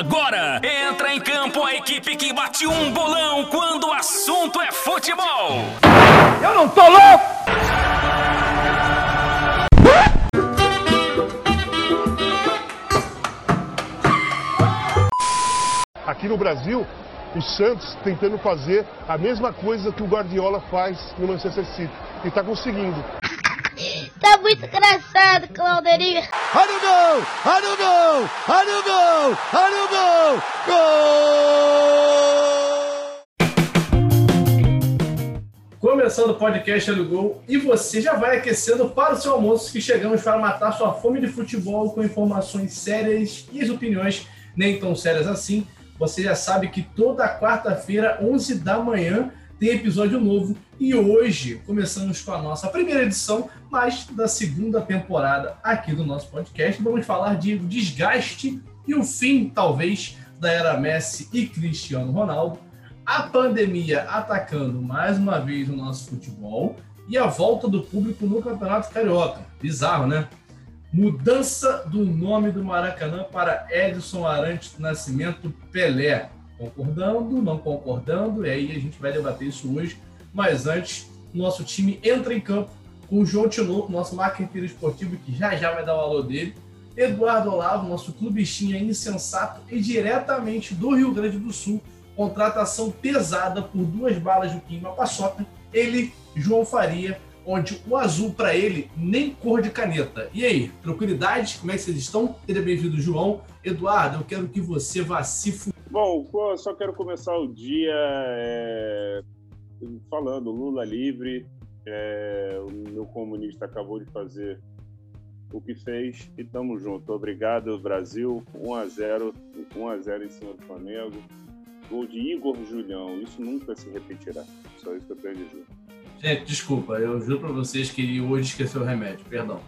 agora entra em campo a equipe que bate um bolão quando o assunto é futebol. Eu não tô louco! Aqui no Brasil, o Santos tentando fazer a mesma coisa que o Guardiola faz no Manchester City. E está conseguindo. Tá muito engraçado, Claudeirinho. Olha o gol! Olha o gol! Olha o gol! Olha o gol! Gol! Começando o podcast Olha o Gol e você já vai aquecendo para o seu almoço que chegamos para matar sua fome de futebol com informações sérias e as opiniões nem tão sérias assim. Você já sabe que toda quarta-feira, 11 da manhã, tem episódio novo e hoje começamos com a nossa primeira edição, mas da segunda temporada aqui do nosso podcast. Vamos falar de desgaste e o fim, talvez, da era Messi e Cristiano Ronaldo, a pandemia atacando mais uma vez o nosso futebol e a volta do público no Campeonato Carioca. Bizarro, né? Mudança do nome do Maracanã para Edson Arantes do Nascimento Pelé. Concordando, não concordando, e aí a gente vai debater isso hoje. Mas antes, nosso time entra em campo com o João Tinoco, nosso marketing esportivo, que já já vai dar o alô dele. Eduardo Olavo, nosso clubistinha insensato e diretamente do Rio Grande do Sul, contratação pesada por duas balas do Kim Paçoca. Ele, João Faria, onde o azul para ele nem cor de caneta. E aí, tranquilidade? Como é que vocês estão? Seja bem-vindo, João. Eduardo, eu quero que você vá se. Bom, eu só quero começar o dia é, falando Lula livre. É, o meu comunista acabou de fazer o que fez e tamo junto. Obrigado, Brasil. 1 a 0 1 a 0 em cima do Flamengo. Gol de Igor Julião. Isso nunca se repetirá. Só isso que eu tenho a dizer. Gente, desculpa, eu juro para vocês que hoje esqueceu o remédio, perdão.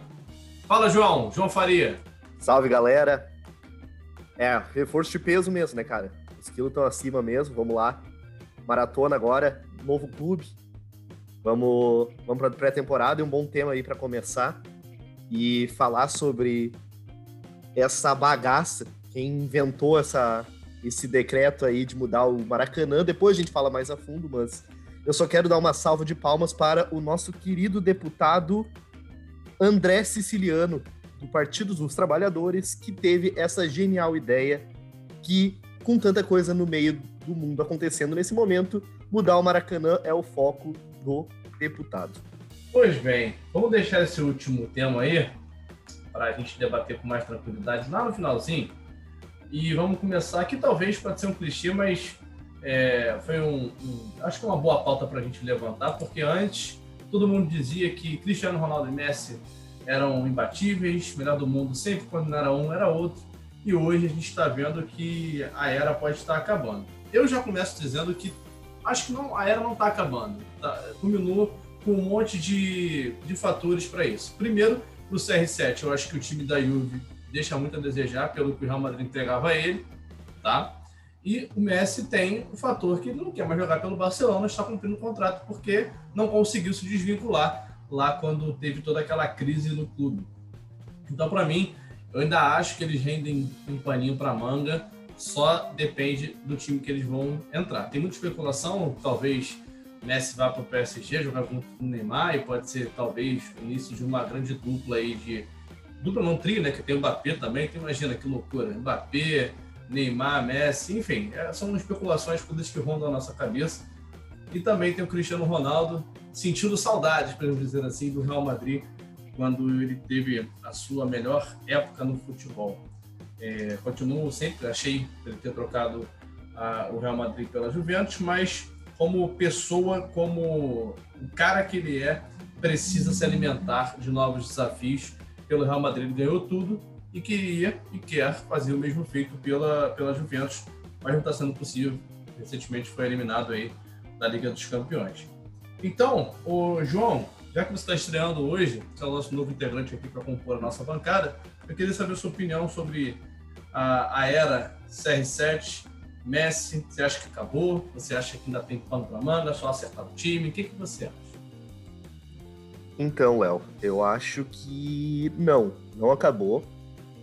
Fala, João. João Faria. Salve, galera. É, reforço de peso mesmo, né, cara? Os quilos estão acima mesmo, vamos lá. Maratona agora, novo clube. Vamos, vamos para pré-temporada e um bom tema aí para começar. E falar sobre essa bagaça, quem inventou essa, esse decreto aí de mudar o Maracanã. Depois a gente fala mais a fundo, mas eu só quero dar uma salva de palmas para o nosso querido deputado André Siciliano, do Partido dos Trabalhadores, que teve essa genial ideia que, com tanta coisa no meio do mundo acontecendo nesse momento, mudar o Maracanã é o foco do deputado. Pois bem, vamos deixar esse último tema aí para a gente debater com mais tranquilidade lá no finalzinho. E vamos começar aqui, talvez pode ser um clichê, mas é, foi um, um, acho que uma boa pauta para a gente levantar, porque antes todo mundo dizia que Cristiano Ronaldo e Messi eram imbatíveis, melhor do mundo sempre quando não era um era outro, e hoje a gente está vendo que a era pode estar acabando. Eu já começo dizendo que acho que não, a era não está acabando, tá, culminou com um monte de, de fatores para isso. Primeiro, o CR7, eu acho que o time da Juve deixa muito a desejar pelo que o Real Madrid entregava a ele, tá? E o Messi tem o fator que ele não quer mais jogar pelo Barcelona, está cumprindo o contrato porque não conseguiu se desvincular lá quando teve toda aquela crise no clube. Então, para mim, eu ainda acho que eles rendem um paninho para manga, só depende do time que eles vão entrar. Tem muita especulação, talvez Messi vá para o PSG jogar com o Neymar e pode ser talvez o início de uma grande dupla aí de dupla não tri, né? Que tem o Mbappé também. Então, imagina que loucura, Mbappé, Neymar, Messi, enfim, é, são especulações, coisas que rondam a nossa cabeça. E também tem o Cristiano Ronaldo sentindo saudades, para dizer assim, do Real Madrid quando ele teve a sua melhor época no futebol. É, continuo sempre, achei ele ter trocado a, o Real Madrid pela Juventus, mas como pessoa, como o cara que ele é, precisa se alimentar de novos desafios. Pelo Real Madrid ganhou tudo e queria e quer fazer o mesmo feito pela, pela Juventus, mas não está sendo possível. Recentemente foi eliminado aí da Liga dos Campeões. Então, o João, já que você está estreando hoje, você é o nosso novo integrante aqui para compor a nossa bancada, eu queria saber a sua opinião sobre a, a era CR7, Messi. Você acha que acabou? Você acha que ainda tem pano para manga? Só acertar o time? O que, que você acha? Então, Léo, eu acho que não, não acabou.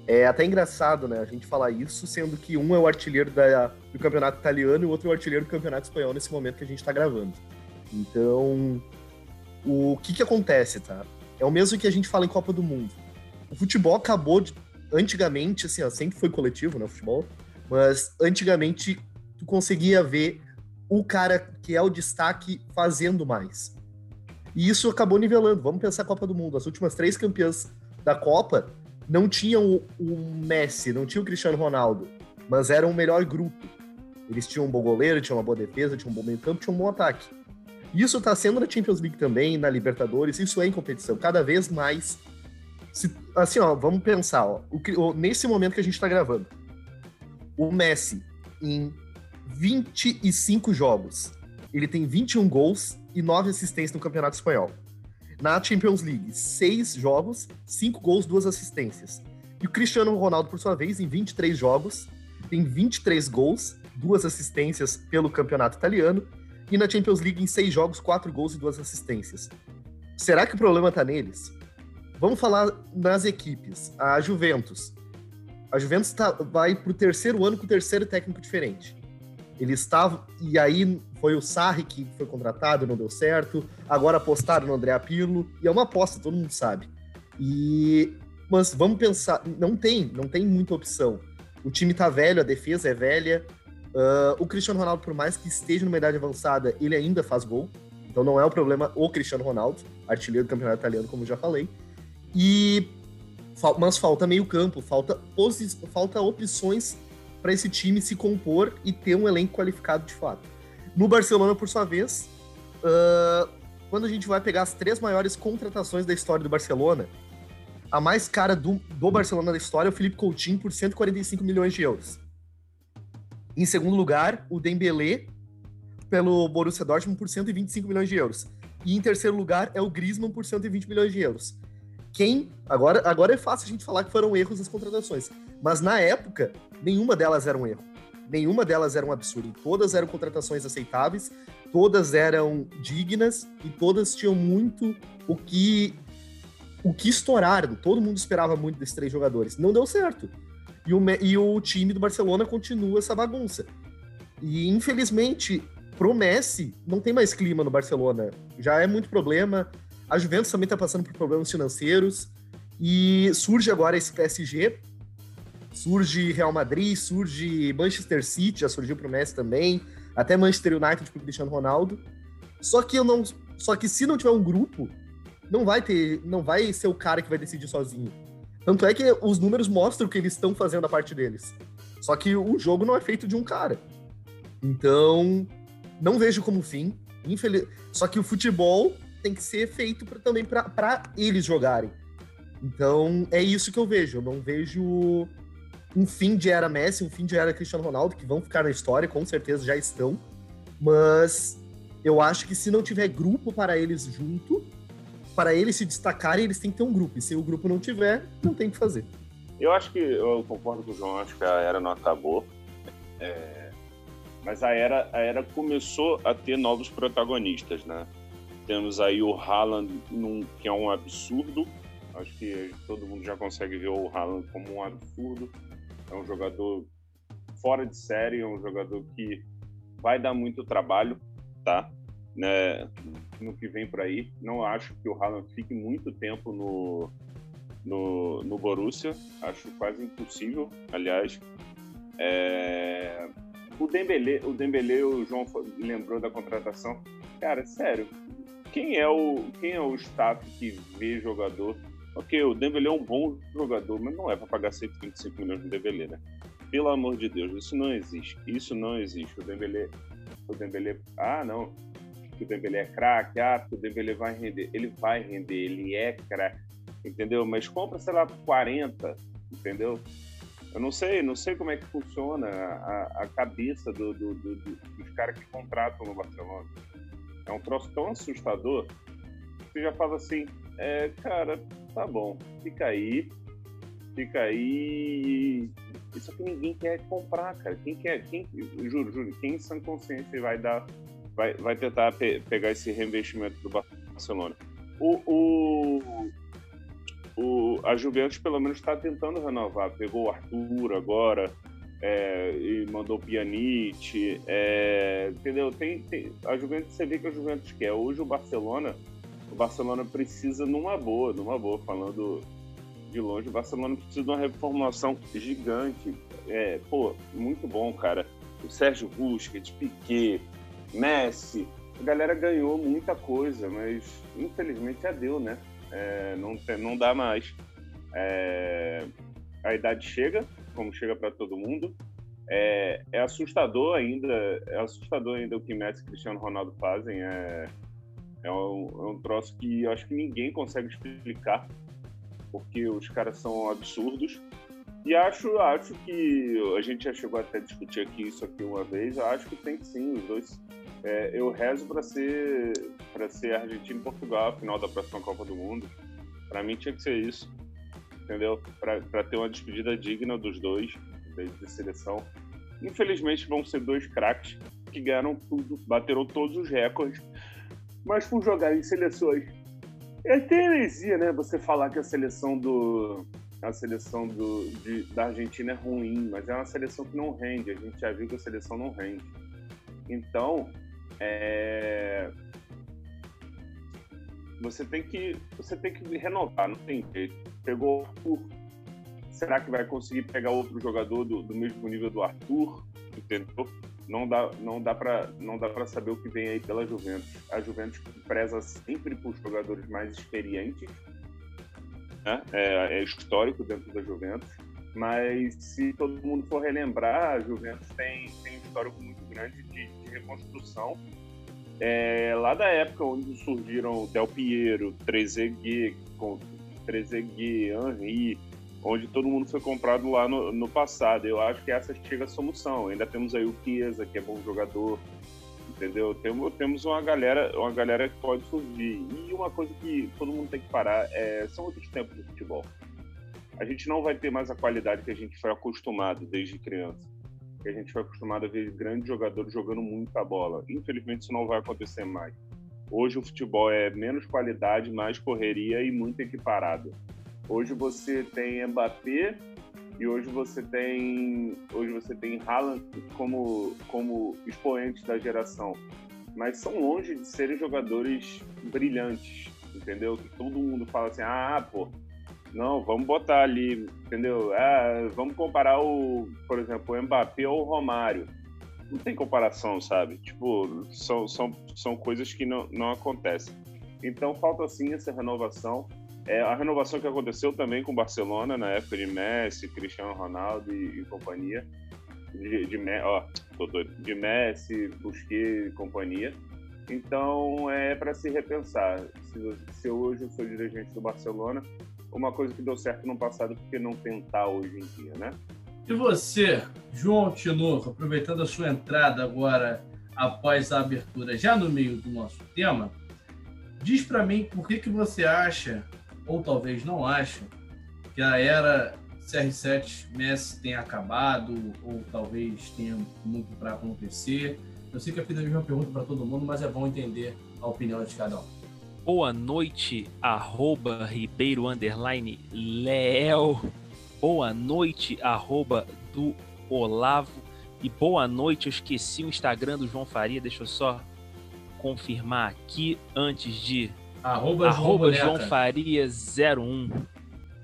É até engraçado, né, a gente falar isso, sendo que um é o artilheiro da, do campeonato italiano e o outro é o artilheiro do campeonato espanhol nesse momento que a gente está gravando. Então, o que que acontece, tá? É o mesmo que a gente fala em Copa do Mundo. O futebol acabou de, antigamente, assim, ó, sempre foi coletivo, né, futebol, mas antigamente tu conseguia ver o cara que é o destaque fazendo mais. E isso acabou nivelando. Vamos pensar a Copa do Mundo. As últimas três campeãs da Copa não tinham o, Messi, não tinha o Cristiano Ronaldo, mas eram o melhor grupo. Eles tinham um bom goleiro, tinham uma boa defesa, tinham um bom meio campo, tinham um bom ataque. Isso está sendo na Champions League também, na Libertadores, isso é em competição. Cada vez mais. Se, assim, ó, vamos pensar, ó, o, nesse momento que a gente está gravando, o Messi, em 25 jogos, ele tem 21 gols e 9 assistências no Campeonato Espanhol. Na Champions League, 6 jogos, 5 gols, 2 assistências. E o Cristiano Ronaldo, por sua vez, em 23 jogos, tem 23 gols, 2 assistências pelo Campeonato Italiano. E na Champions League, em 6 jogos, 4 gols e 2 assistências. Será que o problema está neles? Vamos falar nas equipes. A Juventus. A Juventus tá, vai para o terceiro ano com o terceiro técnico diferente. Ele estava. E aí foi o Sarri que foi contratado, não deu certo. Agora apostaram no André Pirlo. E é uma aposta, todo mundo sabe. E. Mas vamos pensar. Não tem, não tem muita opção. O time tá velho, a defesa é velha. Uh, o Cristiano Ronaldo, por mais que esteja numa idade avançada, ele ainda faz gol. Então não é o problema o Cristiano Ronaldo, artilheiro do campeonato italiano, como já falei. E mas falta meio campo, falta, falta opções para esse time se compor e ter um elenco qualificado de fato. No Barcelona, por sua vez, uh, quando a gente vai pegar as três maiores contratações da história do Barcelona, a mais cara do, do Barcelona da história é o Felipe Coutinho por 145 milhões de euros. Em segundo lugar, o Dembélé pelo Borussia Dortmund por 125 milhões de euros. E em terceiro lugar é o Griezmann por 120 milhões de euros. Quem agora agora é fácil a gente falar que foram erros as contratações, mas na época nenhuma delas era um erro. Nenhuma delas era um absurdo. Todas eram contratações aceitáveis, todas eram dignas e todas tinham muito o que o que estouraram. Todo mundo esperava muito desses três jogadores. Não deu certo. E o, e o time do Barcelona continua essa bagunça. E infelizmente, pro Messi, não tem mais clima no Barcelona. Já é muito problema. A Juventus também está passando por problemas financeiros. E surge agora esse PSG surge Real Madrid, surge Manchester City, já surgiu pro Messi também, até Manchester United pro Cristiano Ronaldo. Só que eu não, só que se não tiver um grupo, não vai ter, não vai ser o cara que vai decidir sozinho. Tanto é que os números mostram que eles estão fazendo a parte deles. Só que o jogo não é feito de um cara. Então, não vejo como fim. Infeliz... Só que o futebol tem que ser feito pra, também para eles jogarem. Então, é isso que eu vejo. Eu não vejo um fim de era Messi, um fim de era Cristiano Ronaldo, que vão ficar na história, com certeza já estão. Mas eu acho que se não tiver grupo para eles junto, para eles se destacarem, eles têm que ter um grupo. E se o grupo não tiver, não tem o que fazer. Eu acho que eu concordo com o João, acho que a era não acabou. É... Mas a era, a era começou a ter novos protagonistas, né? Temos aí o Haaland, num, que é um absurdo. Acho que todo mundo já consegue ver o Haaland como um absurdo é um jogador fora de série, é um jogador que vai dar muito trabalho, tá? Né, no que vem por aí. Não acho que o Haaland fique muito tempo no, no, no Borussia. Acho quase impossível, aliás. É... O Dembélé, o Dembélé, o João lembrou da contratação. Cara, sério, quem é o quem é o staff que vê jogador Ok, o Dembélé é um bom jogador, mas não é para pagar 125 milhões no Dembélé, né? Pelo amor de Deus, isso não existe. Isso não existe. O Dembélé, o Dembélé, ah, não, que o Dembélé é craque, ah, que o Dembélé vai render. Ele vai render, ele é craque, entendeu? Mas compra, sei lá, 40, entendeu? Eu não sei, não sei como é que funciona a, a cabeça do, do, do, dos caras que contratam no Barcelona. É um troço tão assustador que você já fala assim, é, cara, tá bom, fica aí, fica aí. Isso que ninguém quer comprar, cara. Quem quer, quem, juro, juro, quem em sã consciência vai dar, vai, vai tentar pe pegar esse reinvestimento do Barcelona? O, o, o, a Juventus pelo menos está tentando renovar. Pegou o Arthur agora, é, e mandou Pjanic, é, entendeu? Tem, tem, a Juventus, você vê que a Juventus quer. Hoje o Barcelona, o Barcelona precisa numa boa, numa boa, falando de longe, o Barcelona precisa de uma reformulação gigante. É, pô, muito bom, cara. O Sérgio Busquets, Piquet, Messi, a galera ganhou muita coisa, mas infelizmente já deu, né? É, não, não dá mais. É, a idade chega, como chega para todo mundo. É, é, assustador ainda, é assustador ainda o que Messi e Cristiano Ronaldo fazem. É, é, um, é um troço que eu acho que ninguém consegue explicar, porque os caras são absurdos. E acho, acho que a gente já chegou até a discutir aqui isso aqui uma vez. Acho que tem sim os dois. É, eu rezo para ser para ser Argentina e Portugal, final da próxima Copa do Mundo. Para mim tinha que ser isso entendeu? Para ter uma despedida digna dos dois, da seleção. Infelizmente vão ser dois craques que ganharam tudo, bateram todos os recordes, mas por jogar em seleções. É até heresia, né? Você falar que a seleção do a seleção do, de, da Argentina é ruim, mas é uma seleção que não rende. A gente já viu que a seleção não rende. Então, é, você tem que você tem que renovar, não tem jeito. Pegou o Arthur, será que vai conseguir pegar outro jogador do, do mesmo nível do Arthur? Entendeu? Não dá não dá para não dá para saber o que vem aí pela Juventus. A Juventus preza sempre por jogadores mais experientes, né? é, é histórico dentro da Juventus. Mas se todo mundo for relembrar, a Juventus tem, tem um histórico muito grande de, de reconstrução é, lá da época onde surgiram Del Piero, Trezeguet, Trezeguet, Henry, onde todo mundo foi comprado lá no, no, passado. Eu acho que essa chega a solução. Ainda temos aí o Chiesa, que é bom jogador, entendeu? Temos, temos uma galera, uma galera que pode surgir. E uma coisa que todo mundo tem que parar é, são outros tempos de futebol. A gente não vai ter mais a qualidade que a gente foi acostumado desde criança que a gente foi acostumado a ver grandes jogadores jogando muita bola. Infelizmente, isso não vai acontecer mais. Hoje o futebol é menos qualidade, mais correria e muito equiparado. Hoje você tem Mbappé e hoje você tem hoje você tem Haaland como como expoentes da geração, mas são longe de serem jogadores brilhantes, entendeu? Que todo mundo fala assim: "Ah, pô, não, vamos botar ali, entendeu? Ah, vamos comparar o, por exemplo, o Mbappé ou o Romário. Não tem comparação, sabe? Tipo, são, são, são coisas que não, não acontecem. Então falta sim essa renovação. É, a renovação que aconteceu também com o Barcelona na época de Messi, Cristiano Ronaldo e, e companhia. De, de, ó, de Messi, Busquets e companhia. Então é para se repensar. Se, se hoje eu sou dirigente do Barcelona, uma coisa que deu certo no passado, porque não tentar hoje em dia, né? E você, João Tinoco, aproveitando a sua entrada agora após a abertura, já no meio do nosso tema, diz para mim por que, que você acha, ou talvez não acha, que a era CR7 Messi tenha acabado, ou talvez tenha muito para acontecer. Eu sei que eu fiz a mesma pergunta para todo mundo, mas é bom entender a opinião de cada um boa noite, arroba Ribeiro Underline Leel. Boa noite, arroba do Olavo. E boa noite, eu esqueci o Instagram do João Faria, deixa eu só confirmar aqui antes de. Arroba, arroba João, João Faria 01.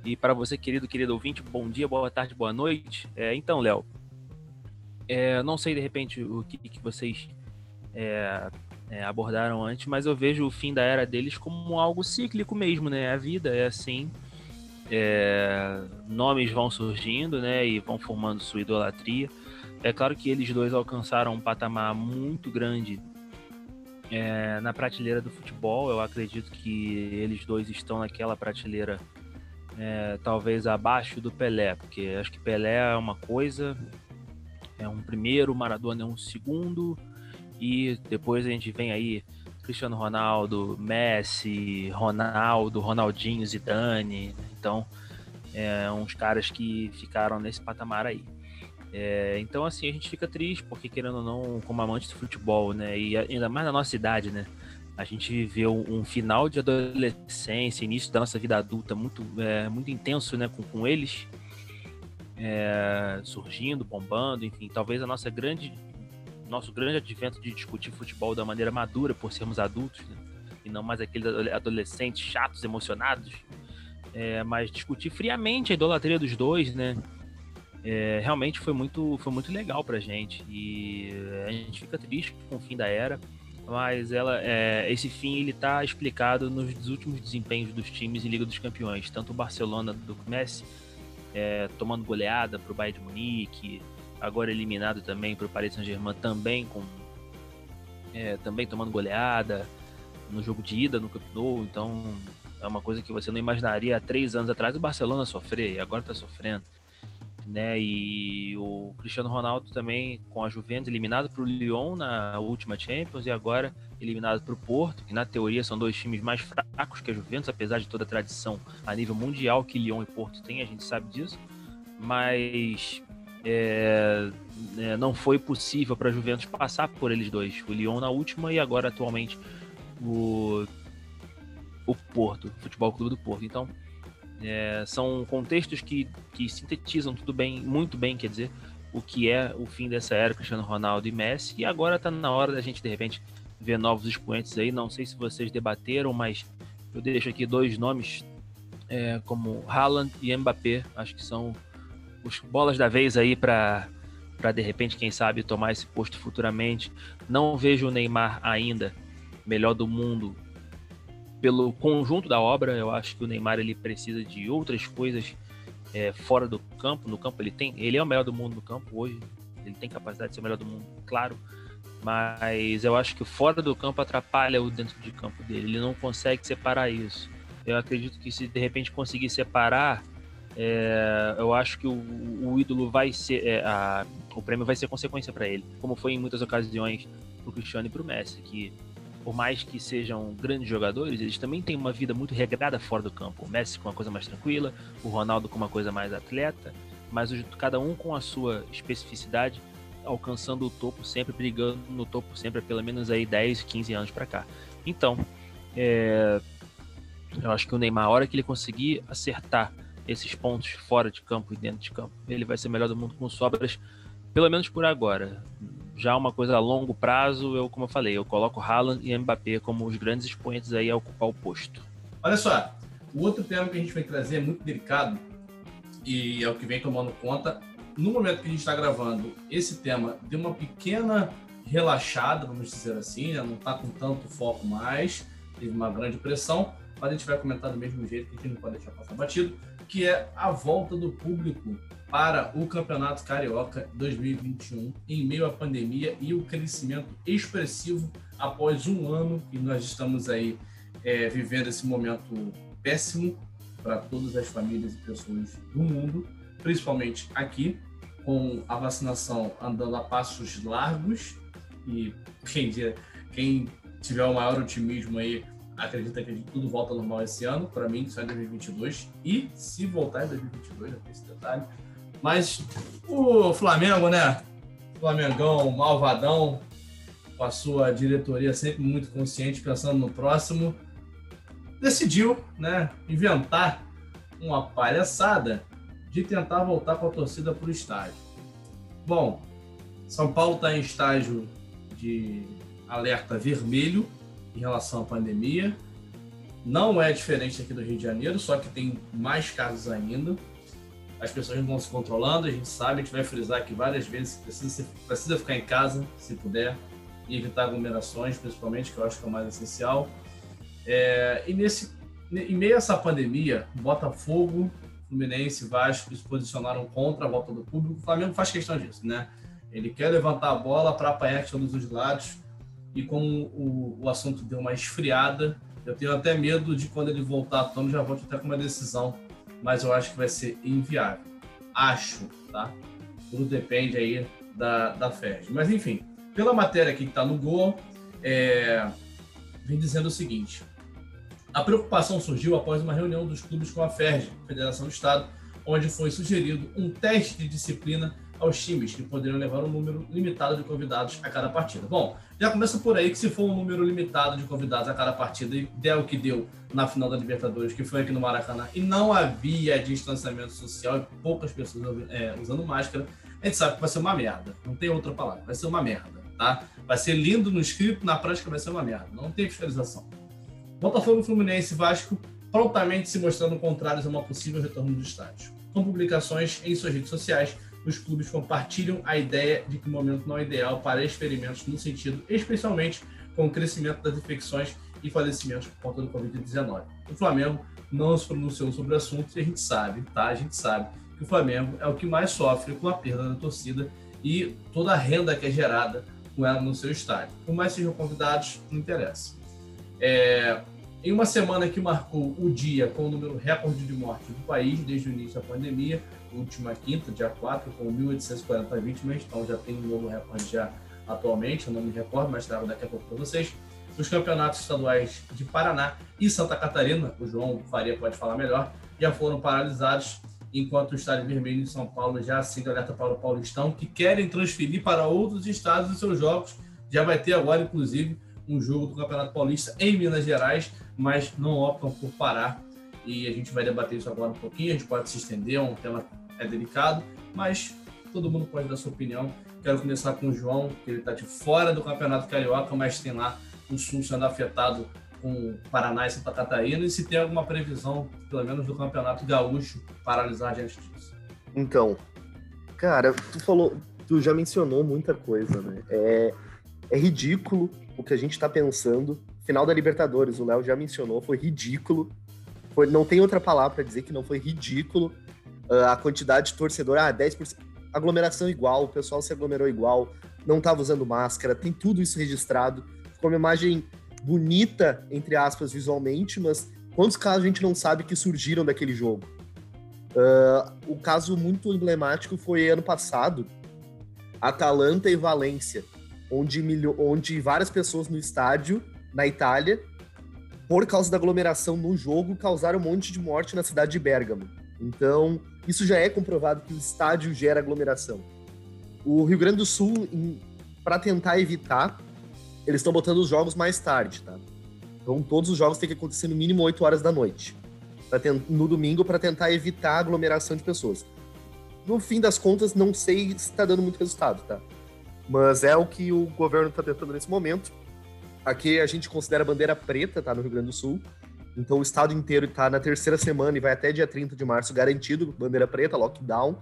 E para você, querido, querido ouvinte, bom dia, boa tarde, boa noite. É, então, Léo, é, não sei de repente o que, que vocês é, é, abordaram antes, mas eu vejo o fim da era deles como algo cíclico mesmo, né? A vida é assim. É, nomes vão surgindo, né? E vão formando sua idolatria. É claro que eles dois alcançaram um patamar muito grande é, na prateleira do futebol. Eu acredito que eles dois estão naquela prateleira é, talvez abaixo do Pelé, porque acho que Pelé é uma coisa, é um primeiro, Maradona é um segundo, e depois a gente vem aí Cristiano Ronaldo, Messi, Ronaldo, Ronaldinho, Zidane. Então, é, uns caras que ficaram nesse patamar aí. É, então, assim, a gente fica triste, porque querendo ou não, como amante do futebol, né? E ainda mais na nossa idade, né? A gente viveu um final de adolescência, início da nossa vida adulta muito, é, muito intenso né, com, com eles, é, surgindo, bombando, enfim, talvez a nossa grande, nosso grande advento de discutir futebol da maneira madura por sermos adultos, né, e não mais aqueles adolescentes chatos, emocionados, é, mas discutir friamente a idolatria dos dois, né? É, realmente foi muito, foi muito legal pra gente. E a gente fica triste com o fim da era, mas ela, é, esse fim ele tá explicado nos últimos desempenhos dos times em Liga dos Campeões. Tanto o Barcelona do Messi é, tomando goleada pro Bayern de Munique, agora eliminado também pro Paris Saint-Germain também com é, também tomando goleada no jogo de ida no Camp Nou, então é uma coisa que você não imaginaria há três anos atrás o Barcelona sofrer, e agora está sofrendo. Né? E o Cristiano Ronaldo também com a Juventus eliminado para o Lyon na última Champions e agora eliminado para o Porto, que na teoria são dois times mais fracos que a Juventus, apesar de toda a tradição a nível mundial que Lyon e Porto têm, a gente sabe disso. Mas é, é, não foi possível para a Juventus passar por eles dois. O Lyon na última e agora atualmente o o Porto, o Futebol Clube do Porto. Então, é, são contextos que, que sintetizam tudo bem, muito bem, quer dizer, o que é o fim dessa era Cristiano Ronaldo e Messi. E agora está na hora da gente, de repente, ver novos expoentes aí. Não sei se vocês debateram, mas eu deixo aqui dois nomes é, como Haaland e Mbappé. Acho que são os bolas da vez aí para para de repente, quem sabe, tomar esse posto futuramente. Não vejo o Neymar ainda melhor do mundo pelo conjunto da obra, eu acho que o Neymar ele precisa de outras coisas é, fora do campo. No campo ele tem, ele é o melhor do mundo no campo hoje. Ele tem capacidade de ser o melhor do mundo, claro. Mas eu acho que fora do campo atrapalha o dentro de campo dele. Ele não consegue separar isso. Eu acredito que se de repente conseguir separar, é, eu acho que o, o ídolo vai ser, é, a, o prêmio vai ser consequência para ele, como foi em muitas ocasiões pro Cristiano e pro Messi, que por mais que sejam grandes jogadores, eles também têm uma vida muito regrada fora do campo. O Messi com uma coisa mais tranquila, o Ronaldo com uma coisa mais atleta, mas cada um com a sua especificidade, alcançando o topo sempre, brigando no topo sempre, pelo menos aí 10, 15 anos para cá. Então, é, eu acho que o Neymar, a hora que ele conseguir acertar esses pontos fora de campo e dentro de campo, ele vai ser melhor do mundo com sobras, pelo menos por agora já uma coisa a longo prazo, eu, como eu falei, eu coloco Haaland e Mbappé como os grandes expoentes aí a ocupar o posto. Olha só, o outro tema que a gente vai trazer é muito delicado e é o que vem tomando conta. No momento que a gente está gravando, esse tema deu uma pequena relaxada, vamos dizer assim, né? não está com tanto foco mais, teve uma grande pressão, mas a gente vai comentar do mesmo jeito que a gente não pode deixar passar batido, que é a volta do público para o Campeonato Carioca 2021 em meio à pandemia e o crescimento expressivo após um ano e nós estamos aí é, vivendo esse momento péssimo para todas as famílias e pessoas do mundo, principalmente aqui, com a vacinação andando a passos largos e quem, quem tiver o maior otimismo aí acredita que tudo volta ao normal esse ano, para mim só em 2022 e se voltar em 2022, já tem esse detalhe, mas o Flamengo, né? Flamengão, malvadão, com a sua diretoria sempre muito consciente, pensando no próximo, decidiu, né, inventar uma palhaçada de tentar voltar com a torcida para o estádio. Bom, São Paulo está em estágio de alerta vermelho em relação à pandemia. Não é diferente aqui do Rio de Janeiro, só que tem mais casos ainda as pessoas não estão se controlando, a gente sabe, a gente vai frisar aqui várias vezes, precisa, precisa ficar em casa, se puder, e evitar aglomerações, principalmente, que eu acho que é o mais essencial. É, e nesse, em meio a essa pandemia, Botafogo, Fluminense, Vasco se posicionaram contra a volta do público. O Flamengo faz questão disso, né? Ele quer levantar a bola para apanhar de todos os lados. E como o, o assunto deu uma esfriada, eu tenho até medo de quando ele voltar à tona, já volte até com uma decisão mas eu acho que vai ser inviável. Acho, tá? Tudo depende aí da, da FED. Mas enfim, pela matéria aqui que está no Gol, é, vem dizendo o seguinte: a preocupação surgiu após uma reunião dos clubes com a FERJ, Federação do Estado, onde foi sugerido um teste de disciplina aos times, que poderiam levar um número limitado de convidados a cada partida. Bom, já começa por aí que se for um número limitado de convidados a cada partida e der o que deu na final da Libertadores, que foi aqui no Maracanã, e não havia distanciamento social e poucas pessoas é, usando máscara, a gente sabe que vai ser uma merda. Não tem outra palavra, vai ser uma merda, tá? Vai ser lindo no escrito, na prática vai ser uma merda. Não tem fiscalização. Botafogo, Fluminense e Vasco prontamente se mostrando contrários a uma possível retorno do estádio. Com publicações em suas redes sociais, os clubes compartilham a ideia de que o momento não é ideal para experimentos no sentido, especialmente com o crescimento das infecções e falecimentos por conta do Covid-19. O Flamengo não se pronunciou sobre o assunto e a gente sabe, tá? A gente sabe que o Flamengo é o que mais sofre com a perda da torcida e toda a renda que é gerada com ela no seu estádio. Por mais sejam convidados, não interessa. É, em uma semana que marcou o dia com o número recorde de mortes do país desde o início da pandemia, última quinta, dia 4, com 1.840 vítimas, então já tem um novo recorde já atualmente, eu não me recordo, mas trago daqui a pouco para vocês. Os campeonatos estaduais de Paraná e Santa Catarina, o João Faria pode falar melhor, já foram paralisados, enquanto o Estádio Vermelho em São Paulo já acende alerta para o Paulistão, que querem transferir para outros estados os seus jogos. Já vai ter agora, inclusive, um jogo do Campeonato Paulista em Minas Gerais, mas não optam por parar. E a gente vai debater isso agora um pouquinho. A gente pode se estender, é um tema é delicado, mas todo mundo pode dar sua opinião. Quero começar com o João, que ele está de fora do Campeonato Carioca, mas tem lá o Sul sendo afetado com Paraná e Santa Catarina, e se tem alguma previsão, pelo menos do Campeonato Gaúcho, paralisar diante disso. Então, cara, tu falou, tu já mencionou muita coisa, né? É, é ridículo o que a gente está pensando. Final da Libertadores, o Léo já mencionou, foi ridículo. Foi, não tem outra palavra para dizer que não foi ridículo. Uh, a quantidade de torcedor, ah, 10%. Aglomeração igual, o pessoal se aglomerou igual, não estava usando máscara, tem tudo isso registrado. Ficou uma imagem bonita, entre aspas, visualmente, mas quantos casos a gente não sabe que surgiram daquele jogo? Uh, o caso muito emblemático foi ano passado, Atalanta e Valência onde, milho, onde várias pessoas no estádio, na Itália, por causa da aglomeração no jogo, causaram um monte de morte na cidade de Bergamo. Então, isso já é comprovado que o estádio gera aglomeração. O Rio Grande do Sul, para tentar evitar, eles estão botando os jogos mais tarde, tá? Então, todos os jogos têm que acontecer no mínimo 8 horas da noite, no domingo, para tentar evitar a aglomeração de pessoas. No fim das contas, não sei se está dando muito resultado, tá? Mas é o que o governo está tentando nesse momento. Aqui a gente considera bandeira preta, tá? No Rio Grande do Sul. Então o estado inteiro está na terceira semana e vai até dia 30 de março garantido, bandeira preta, lockdown.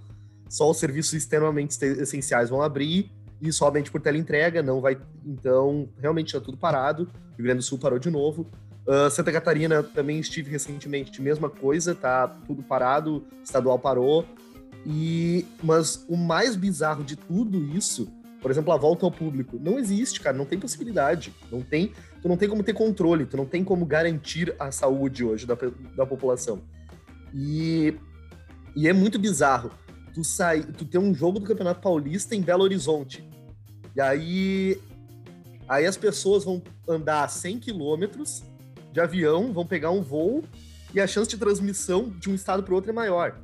Só os serviços extremamente essenciais vão abrir e somente por teleentrega, não vai. Então, realmente está tudo parado. O Rio Grande do Sul parou de novo. Uh, Santa Catarina também estive recentemente, mesma coisa, tá tudo parado, estadual parou. E mas o mais bizarro de tudo isso por exemplo, a volta ao público. Não existe, cara, não tem possibilidade. Não tem, tu não tem como ter controle, tu não tem como garantir a saúde hoje da, da população. E, e é muito bizarro. Tu sai, tu tem um jogo do Campeonato Paulista em Belo Horizonte. E aí aí as pessoas vão andar 100 quilômetros de avião, vão pegar um voo e a chance de transmissão de um estado para outro é maior.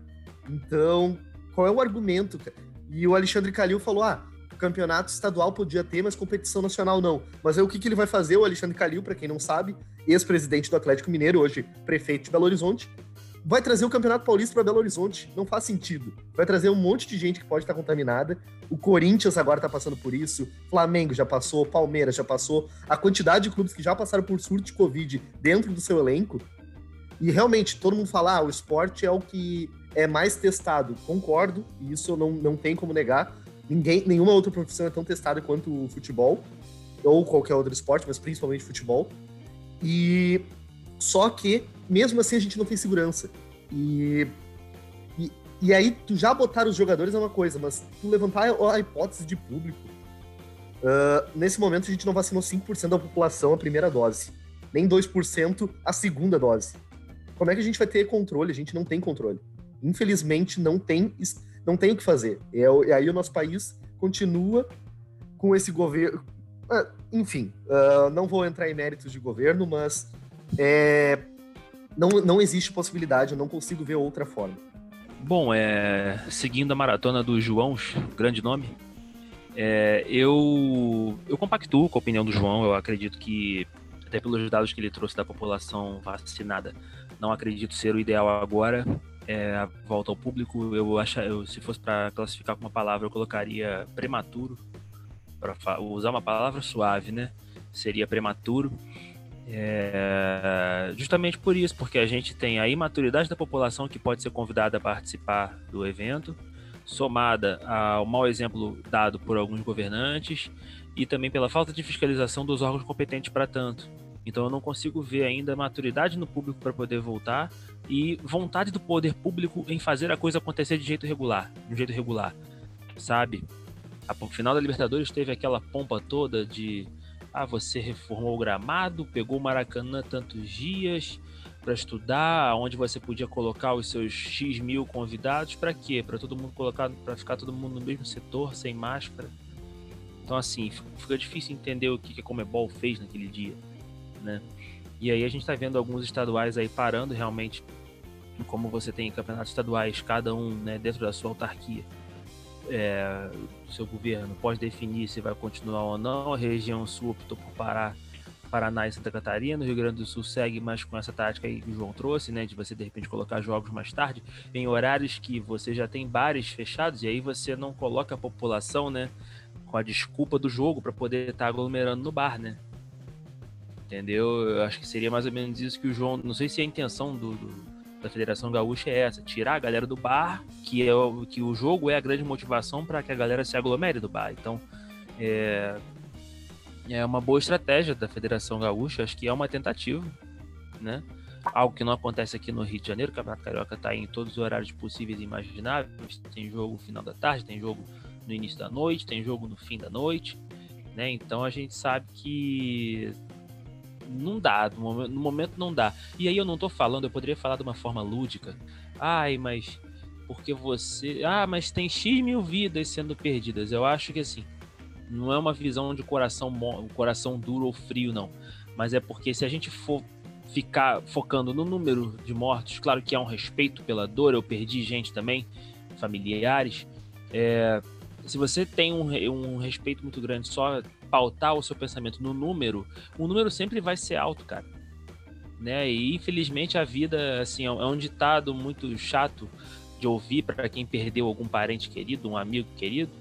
Então, qual é o argumento? E o Alexandre Calil falou: ah, campeonato estadual podia ter, mas competição nacional não. Mas aí o que, que ele vai fazer? O Alexandre Calil, para quem não sabe, ex-presidente do Atlético Mineiro, hoje prefeito de Belo Horizonte, vai trazer o Campeonato Paulista para Belo Horizonte. Não faz sentido. Vai trazer um monte de gente que pode estar contaminada. O Corinthians agora está passando por isso. Flamengo já passou. Palmeiras já passou. A quantidade de clubes que já passaram por surto de Covid dentro do seu elenco. E realmente, todo mundo fala, ah, o esporte é o que é mais testado. Concordo, e isso não, não tem como negar. Ninguém, nenhuma outra profissão é tão testada quanto o futebol, ou qualquer outro esporte, mas principalmente futebol. E só que, mesmo assim, a gente não tem segurança. E, e, e aí, tu já botar os jogadores é uma coisa, mas tu levantar a, hipótese de público. Uh, nesse momento, a gente não vacinou 5% da população a primeira dose, nem 2% a segunda dose. Como é que a gente vai ter controle? A gente não tem controle. Infelizmente, não tem não tem o que fazer. E, é, e aí o nosso país continua com esse governo. Ah, enfim, uh, não vou entrar em méritos de governo, mas é, não, não existe possibilidade, eu não consigo ver outra forma. Bom, é, seguindo a maratona do João, grande nome, é, eu, eu compactuo com a opinião do João. Eu acredito que, até pelos dados que ele trouxe da população vacinada, não acredito ser o ideal agora. É, a volta ao público, eu acho, eu, se fosse para classificar com uma palavra, eu colocaria prematuro. Para usar uma palavra suave, né? Seria prematuro. É, justamente por isso, porque a gente tem a imaturidade da população que pode ser convidada a participar do evento, somada ao mau exemplo dado por alguns governantes e também pela falta de fiscalização dos órgãos competentes para tanto. Então eu não consigo ver ainda maturidade no público para poder voltar e vontade do poder público em fazer a coisa acontecer de jeito regular, de jeito regular, sabe? A final da Libertadores teve aquela pompa toda de ah, você reformou o gramado, pegou o Maracanã tantos dias para estudar, onde você podia colocar os seus X mil convidados, para quê? Para todo mundo colocar, para ficar todo mundo no mesmo setor, sem máscara. Então, assim, fica difícil entender o que a Comebol fez naquele dia, né? E aí a gente está vendo alguns estaduais aí parando realmente, como você tem campeonatos estaduais, cada um né, dentro da sua autarquia é, seu governo pode definir se vai continuar ou não. A região sul optou por parar Paraná e Santa Catarina. O Rio Grande do Sul segue mais com essa tática aí que o João trouxe, né? De você de repente colocar jogos mais tarde, em horários que você já tem bares fechados, e aí você não coloca a população, né? Com a desculpa do jogo para poder estar tá aglomerando no bar, né? Entendeu? Eu acho que seria mais ou menos isso que o João. Não sei se é a intenção do, do da Federação Gaúcha é essa: tirar a galera do bar, que é o, que o jogo é a grande motivação para que a galera se aglomere do bar. Então, é, é uma boa estratégia da Federação Gaúcha, acho que é uma tentativa, né? Algo que não acontece aqui no Rio de Janeiro, o Campeonato Carioca está em todos os horários possíveis e imagináveis. Tem jogo no final da tarde, tem jogo no início da noite, tem jogo no fim da noite, né? Então a gente sabe que não dá, no momento, não dá. E aí eu não tô falando, eu poderia falar de uma forma lúdica. Ai, mas porque você. Ah, mas tem X mil vidas sendo perdidas. Eu acho que assim, não é uma visão de coração, coração duro ou frio, não. Mas é porque se a gente for ficar focando no número de mortos, claro que há um respeito pela dor, eu perdi gente também, familiares. É, se você tem um, um respeito muito grande só pautar o seu pensamento no número, o número sempre vai ser alto, cara. Né? E infelizmente a vida, assim, é um ditado muito chato de ouvir para quem perdeu algum parente querido, um amigo querido,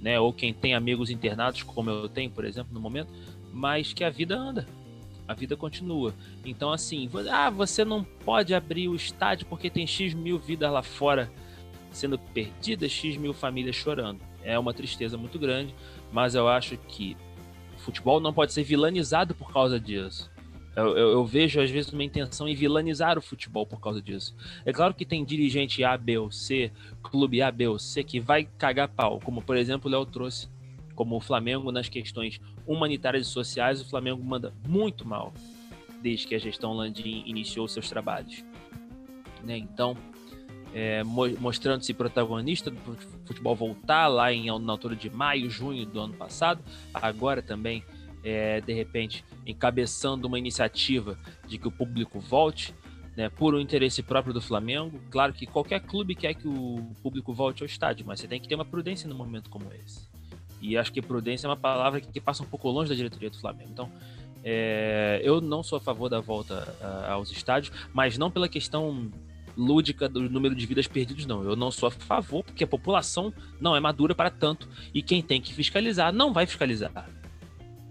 né? Ou quem tem amigos internados, como eu tenho, por exemplo, no momento, mas que a vida anda. A vida continua. Então, assim, ah, você não pode abrir o estádio porque tem X mil vidas lá fora sendo perdidas, X mil famílias chorando. É uma tristeza muito grande mas eu acho que o futebol não pode ser vilanizado por causa disso. Eu, eu, eu, vejo, às vezes, uma intenção em vilanizar o futebol por causa disso. É claro que tem dirigente A, B ou C, clube A, B ou C, que vai cagar pau, como, por exemplo, o Léo trouxe. Como o Flamengo, nas questões humanitárias e sociais, o Flamengo manda muito mal desde que a gestão Landim iniciou seus trabalhos. Né? Então, é, mostrando-se protagonista do futebol voltar lá em, na altura de maio, junho do ano passado, agora também, é, de repente, encabeçando uma iniciativa de que o público volte, né, por um interesse próprio do Flamengo. Claro que qualquer clube quer que o público volte ao estádio, mas você tem que ter uma prudência num momento como esse. E acho que prudência é uma palavra que, que passa um pouco longe da diretoria do Flamengo. Então, é, eu não sou a favor da volta a, aos estádios, mas não pela questão lúdica do número de vidas perdidas, não. Eu não sou a favor, porque a população não é madura para tanto. E quem tem que fiscalizar não vai fiscalizar.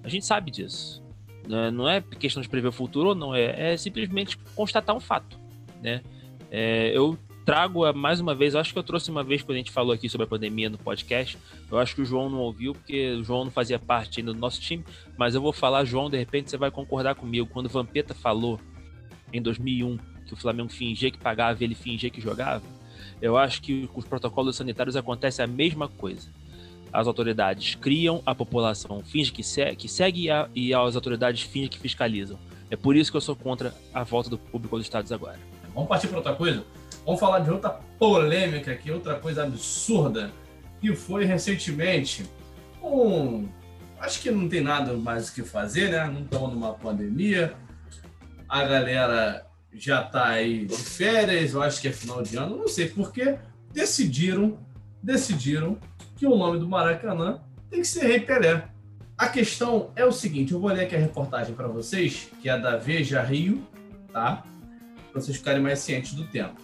A gente sabe disso. Né? Não é questão de prever o futuro ou não, é, é simplesmente constatar um fato. Né? É, eu trago mais uma vez, acho que eu trouxe uma vez quando a gente falou aqui sobre a pandemia no podcast. Eu acho que o João não ouviu, porque o João não fazia parte ainda do nosso time, mas eu vou falar, João, de repente você vai concordar comigo. Quando Vampeta falou em 2001 que o Flamengo fingia que pagava e ele fingia que jogava, eu acho que com os protocolos sanitários acontece a mesma coisa. As autoridades criam, a população finge que, se que segue a, e as autoridades fingem que fiscalizam. É por isso que eu sou contra a volta do público aos estados agora. Vamos partir para outra coisa? Vamos falar de outra polêmica aqui, outra coisa absurda, que foi recentemente um. Acho que não tem nada mais o que fazer, né? Não estamos numa pandemia. A galera já tá aí de férias, eu acho que é final de ano, não sei porque decidiram, decidiram que o nome do Maracanã tem que ser Rei Pelé. A questão é o seguinte, eu vou ler aqui a reportagem para vocês, que é da Veja Rio, tá? Para vocês ficarem mais cientes do tempo.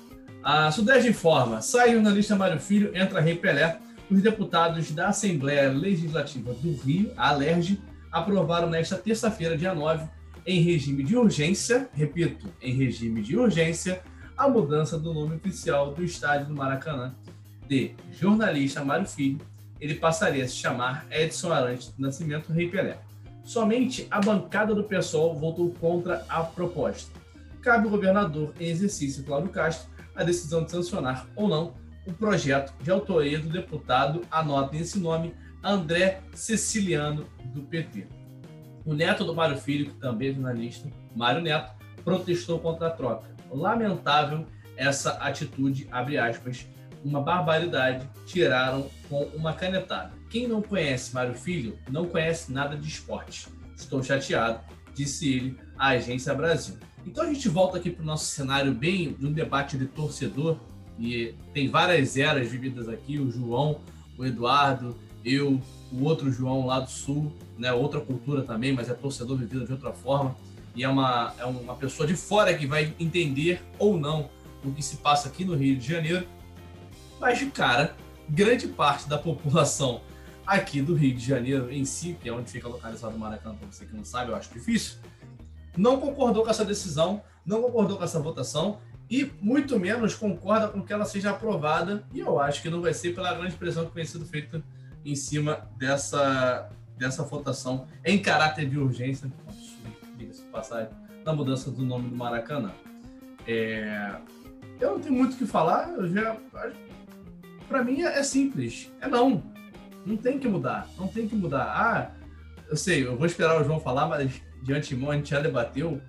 A Sudeste informa, sai jornalista Mário Filho, entra Rei Pelé. Os deputados da Assembleia Legislativa do Rio, a ALERJ, aprovaram nesta terça-feira, dia 9, em regime de urgência, repito, em regime de urgência, a mudança do nome oficial do estádio do Maracanã de jornalista Mário Filho. Ele passaria a se chamar Edson Arantes do Nascimento Rei Pelé. Somente a bancada do PSOL votou contra a proposta. Cabe ao governador em exercício Cláudio Castro a decisão de sancionar ou não o projeto de autoria do deputado, anotem esse nome, André Ceciliano, do PT. O neto do Mário Filho, que também é jornalista, Mário Neto, protestou contra a troca. Lamentável essa atitude, abre aspas, uma barbaridade, tiraram com uma canetada. Quem não conhece Mário Filho não conhece nada de esporte. Estou chateado, disse ele à Agência Brasil. Então a gente volta aqui para o nosso cenário bem de um debate de torcedor, e tem várias eras vividas aqui, o João, o Eduardo, eu, o outro João lá do Sul, né, outra cultura também, mas é torcedor vivido de outra forma. E é uma, é uma pessoa de fora que vai entender ou não o que se passa aqui no Rio de Janeiro. Mas, de cara, grande parte da população aqui do Rio de Janeiro em si, que é onde fica localizado o Maracanã, para você que não sabe, eu acho difícil, não concordou com essa decisão, não concordou com essa votação e muito menos concorda com que ela seja aprovada. E eu acho que não vai ser pela grande pressão que vem sendo feita em cima dessa, dessa votação em caráter de urgência, diga-se na mudança do nome do Maracanã. É, eu não tenho muito o que falar, eu já. Para mim é simples, é não. Não tem que mudar, não tem que mudar. Ah, eu sei, eu vou esperar o João falar, mas de antemão a gente já debateu.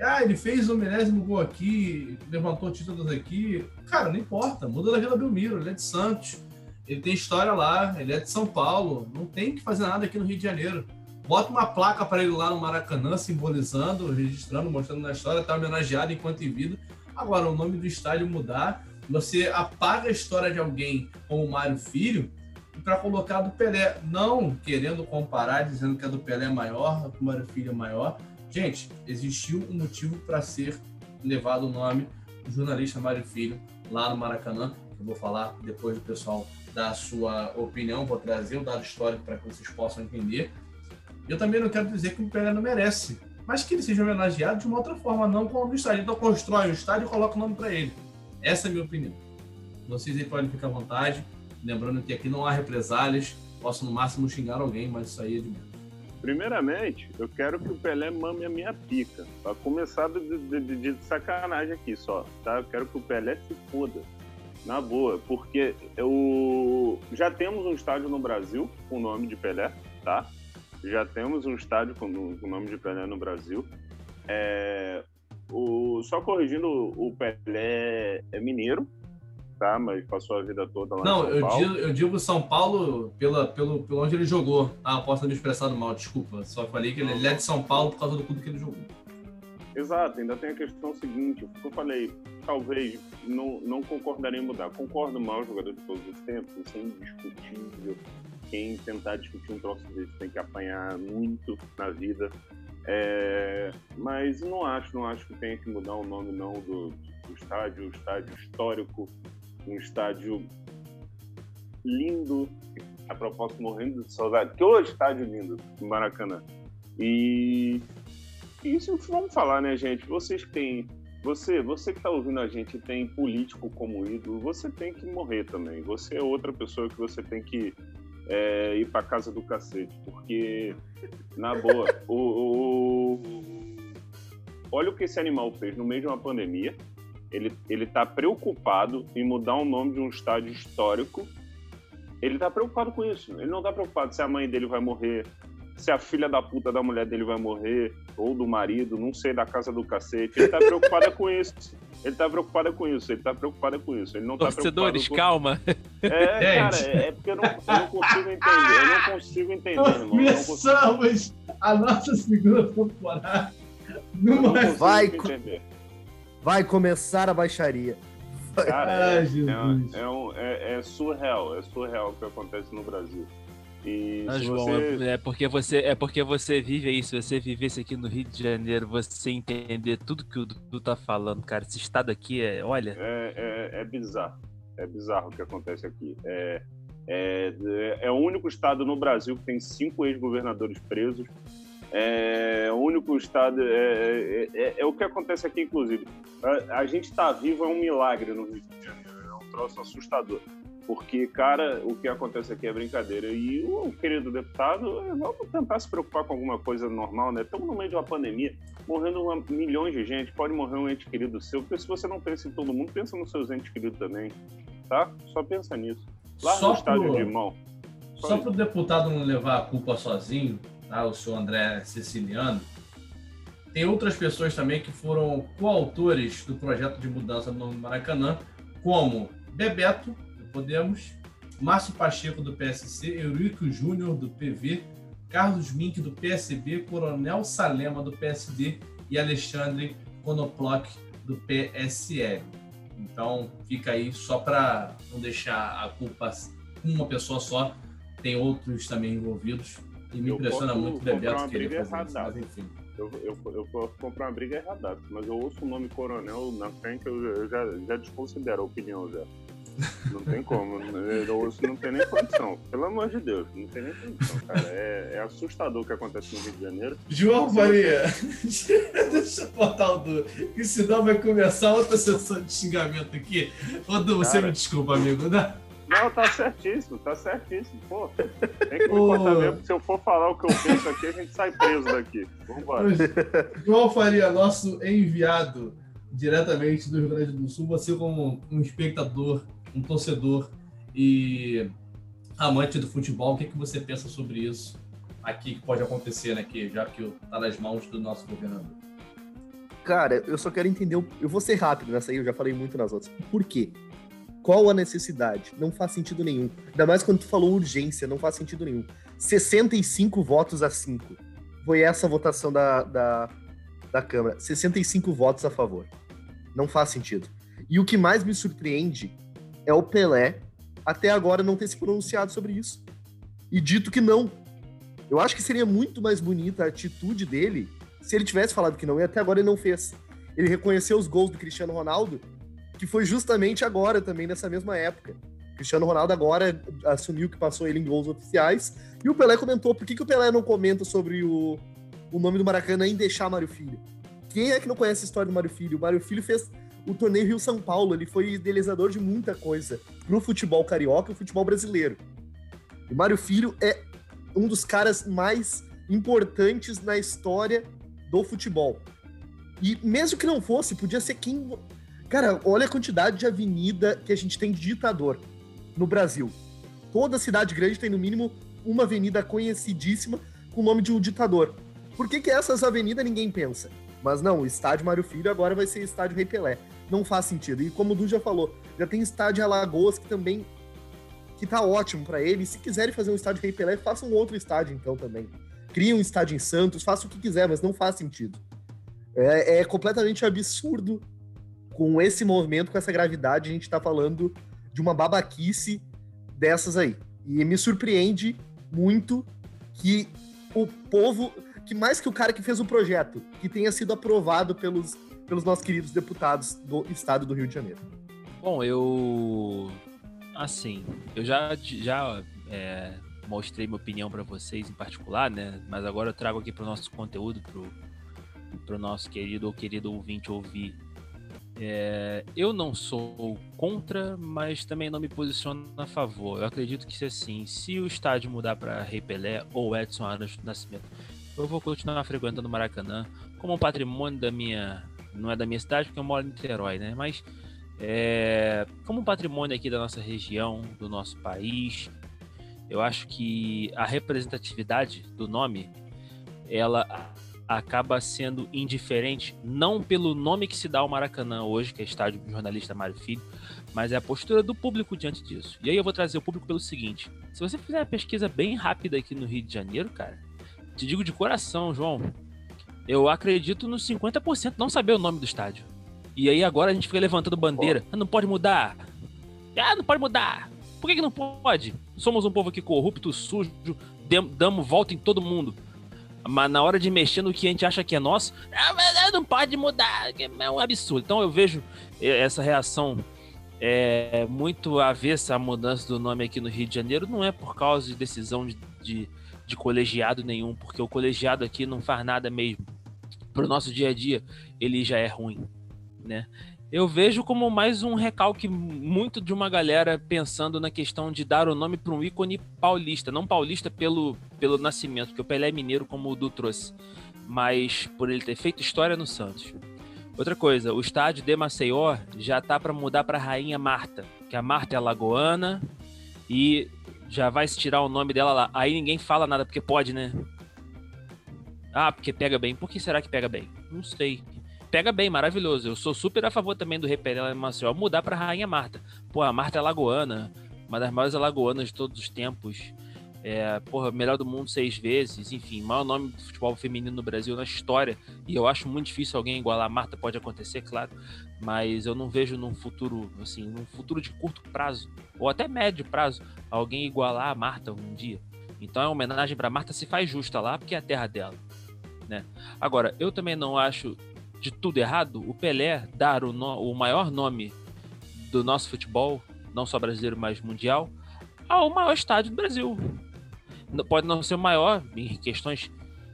Ah, ele fez o milésimo gol aqui, levantou títulos aqui. Cara, não importa, muda da Vila Belmiro, ele é de Santos ele tem história lá, ele é de São Paulo, não tem que fazer nada aqui no Rio de Janeiro. Bota uma placa para ele lá no Maracanã, simbolizando, registrando, mostrando na história, está homenageado enquanto em vida. Agora, o nome do estádio mudar, você apaga a história de alguém como Mário Filho para colocar do Pelé. Não querendo comparar, dizendo que a do Pelé é maior, que o Mário Filho é maior. Gente, existiu um motivo para ser levado o nome do jornalista Mário Filho lá no Maracanã. Eu vou falar depois do pessoal da sua opinião, vou trazer o dado histórico para que vocês possam entender. Eu também não quero dizer que o Pelé não merece, mas que ele seja homenageado de uma outra forma, não com o estádio. Então constrói o estádio e coloca o nome para ele. Essa é a minha opinião. Vocês aí podem ficar à vontade, lembrando que aqui não há represálias, posso no máximo xingar alguém, mas isso aí é de menos. Primeiramente, eu quero que o Pelé mame a minha pica. Para começar de, de, de, sacanagem aqui só, tá? Eu quero que o Pelé se foda. Na boa, porque eu já temos um estádio no Brasil com o nome de Pelé, tá? Já temos um estádio com o nome de Pelé no Brasil. É, o, só corrigindo, o Pelé é mineiro, tá? Mas passou a vida toda lá Não, eu Paulo. digo, eu digo São Paulo pela, pelo, pelo onde ele jogou. Ah, posso ter me expressado mal, desculpa. Só falei que ele, ele é de São Paulo por causa do clube que ele jogou. Exato, ainda tem a questão seguinte, o que eu falei, talvez não, não concordaria em mudar. Concordo mal jogador de todos os tempos, isso é indiscutível. Quem tentar discutir um troço desse tem que apanhar muito na vida. É, mas não acho, não acho que tenha que mudar o nome não do, do estádio, um estádio histórico, um estádio lindo, a propósito morrendo de saudade, que o estádio lindo do Maracanã. E isso vamos falar, né, gente? Vocês têm. Você, você que está ouvindo a gente tem político como ídolo, você tem que morrer também. Você é outra pessoa que você tem que é, ir para casa do cacete, porque na boa, o, o, olha o que esse animal fez no meio de uma pandemia. Ele ele está preocupado em mudar o nome de um estádio histórico. Ele está preocupado com isso. Ele não está preocupado se a mãe dele vai morrer, se a filha da puta da mulher dele vai morrer, ou do marido, não sei, da casa do cacete. Ele tá preocupado com isso. Ele tá preocupado com isso, ele tá preocupado com isso. Ele não tá Torcedores, com... calma. É, cara, é, é porque eu não, eu não, consigo entender. Eu não consigo entender, irmão. Começamos a nossa segunda temporada numa... Vai, entender. Vai começar a baixaria. Cara, é, Ai, Jesus. é, é um- é- é surreal, é surreal o que acontece no Brasil. E Ah, João, você... é porque você é porque você vive aí. Se você vivesse aqui no Rio de Janeiro, você entender tudo que o Dudu tá falando, cara. Esse estado aqui é, olha, É, é, é bizarro. É bizarro o que acontece aqui. É, é, é o único estado no Brasil que tem cinco ex-governadores presos. É o único estado. É, é- é- é o que acontece aqui, inclusive. A, a gente estar vivo é um milagre no Rio de Janeiro. É um troço assustador. Porque, cara, o que acontece aqui é brincadeira. E o querido deputado, é, vamos tentar se preocupar com alguma coisa normal, né? Estamos no meio de uma pandemia, morrendo uma- milhões de gente, pode morrer um ente querido seu, porque se você não pensa em todo mundo, pensa nos seus entes queridos também, tá? Só pensa nisso. Lá Só no estádio pro- de mão. Só para o deputado não levar a culpa sozinho, tá? o senhor André Siciliano, tem outras pessoas também que foram coautores do projeto de mudança no Maracanã, como Bebeto, Podemos, Márcio Pacheco, do PSC, Eurico Júnior, do PV, Carlos Mink, do PSB, Coronel Salema, do PSD e Alexandre Konoplock, do PSL. Então, fica aí só para não deixar a culpa com uma pessoa só, tem outros também envolvidos. E me Eu impressiona muito o Bebeto querer briga fazer isso, mas enfim. Eu, eu, eu posso comprar uma briga errada, mas eu ouço o nome coronel na frente, eu, eu já, já desconsidero a opinião já. Não tem como, né? ouço, não tem nem condição. Pelo amor de Deus, não tem nem condição, cara. É, é assustador o que acontece no Rio de Janeiro. João Faria, deixa eu botar o Du, que senão vai começar outra sessão de xingamento aqui. Ô Du, você Cara. me desculpa, amigo. né? Não, tá certíssimo, tá certíssimo. Pô, tem que me Ô. contar mesmo, porque se eu for falar o que eu penso aqui, a gente sai preso daqui. Vambora. João Faria, nosso enviado diretamente do Rio Grande do Sul, você como um espectador, um torcedor e amante do futebol, o que, que você pensa sobre isso aqui que pode acontecer, né? Que, já que está nas mãos do nosso governador. Cara, eu só quero entender. Eu vou ser rápido nessa aí, eu já falei muito nas outras. Por quê? Qual a necessidade? Não faz sentido nenhum. Ainda mais quando tu falou urgência, não faz sentido nenhum. 65 votos a 5. Foi essa a votação da, da, da Câmara. 65 votos a favor. Não faz sentido. E o que mais me surpreende é o Pelé até agora não ter se pronunciado sobre isso. E dito que não. Eu acho que seria muito mais bonita a atitude dele se ele tivesse falado que não, e até agora ele não fez. Ele reconheceu os gols do Cristiano Ronaldo, que foi justamente agora também, nessa mesma época. O Cristiano Ronaldo agora assumiu que passou ele em gols oficiais, e o Pelé comentou, por que, que o Pelé não comenta sobre o, o nome do Maracanã em deixar Mário Filho? Quem é que não conhece a história do Mário Filho? O Mário Filho fez o torneio Rio-São Paulo, ele foi idealizador de muita coisa pro futebol carioca e o futebol brasileiro. E Mário Filho é um dos caras mais importantes na história do futebol. E mesmo que não fosse, podia ser quem. Cara, olha a quantidade de avenida que a gente tem de ditador no Brasil. Toda cidade grande tem no mínimo uma avenida conhecidíssima com o nome de um ditador. Por que, que essas avenidas ninguém pensa? Mas não, o estádio Mário Filho agora vai ser estádio Rei Pelé. Não faz sentido. E como o Du já falou, já tem estádio Alagoas que também que tá ótimo para ele. E se quiserem fazer um estádio Rei Pelé, façam um outro estádio então também. Criem um estádio em Santos, façam o que quiser, mas não faz sentido. É, é completamente absurdo com esse movimento, com essa gravidade, a gente tá falando de uma babaquice dessas aí. E me surpreende muito que o povo, que mais que o cara que fez o projeto, que tenha sido aprovado pelos, pelos nossos queridos deputados do estado do Rio de Janeiro. Bom, eu. Assim, eu já, já é, mostrei minha opinião para vocês em particular, né? Mas agora eu trago aqui para o nosso conteúdo, para o nosso querido ou querido ouvinte ouvir. É, eu não sou contra, mas também não me posiciono a favor. Eu acredito que, assim, se o estádio mudar para Rei Pelé ou Edson Arantes do Nascimento, eu vou continuar frequentando o Maracanã como um patrimônio da minha. Não é da minha cidade, porque eu moro em Niterói, né? Mas é, como patrimônio aqui da nossa região, do nosso país, eu acho que a representatividade do nome ela acaba sendo indiferente, não pelo nome que se dá ao Maracanã hoje, que é estádio do jornalista Mário Filho, mas é a postura do público diante disso. E aí eu vou trazer o público pelo seguinte: se você fizer uma pesquisa bem rápida aqui no Rio de Janeiro, cara, te digo de coração, João, eu acredito nos 50% não saber o nome do estádio. E aí agora a gente fica levantando bandeira. Ah, não pode mudar. Ah, não pode mudar. Por que, que não pode? Somos um povo aqui corrupto, sujo, damos volta em todo mundo. Mas na hora de mexer no que a gente acha que é nosso, ah, não pode mudar, é um absurdo. Então eu vejo essa reação é, muito avessa à mudança do nome aqui no Rio de Janeiro, não é por causa de decisão de, de, de colegiado nenhum, porque o colegiado aqui não faz nada mesmo. Para o nosso dia a dia, ele já é ruim, né? eu vejo como mais um recalque muito de uma galera pensando na questão de dar o nome para um ícone paulista, não paulista pelo, pelo nascimento, porque o Pelé é mineiro, como o Du trouxe, mas por ele ter feito história no Santos. Outra coisa, o estádio de Maceió já tá para mudar para Rainha Marta, que a Marta é lagoana e já vai tirar o nome dela lá. Aí ninguém fala nada porque pode, né? Ah, porque pega bem. Por que será que pega bem? Não sei pega bem, maravilhoso. Eu sou super a favor também do Repelé Maceió mudar para Rainha Marta. Pô, a Marta é lagoana, uma das maiores lagoanas de todos os tempos. É, porra, melhor do mundo seis vezes, enfim, maior nome do futebol feminino no Brasil na história. E eu acho muito difícil alguém igualar a Marta, pode acontecer, claro, mas eu não vejo num futuro, assim, num futuro de curto prazo, ou até médio prazo, alguém igualar a Marta um dia. Então a homenagem para Marta se faz justa lá, porque é a terra dela. Né? Agora, eu também não acho de tudo errado, o Pelé dar o, no, o maior nome do nosso futebol, não só brasileiro, mas mundial, ao maior estádio do Brasil. Pode não ser o maior em questões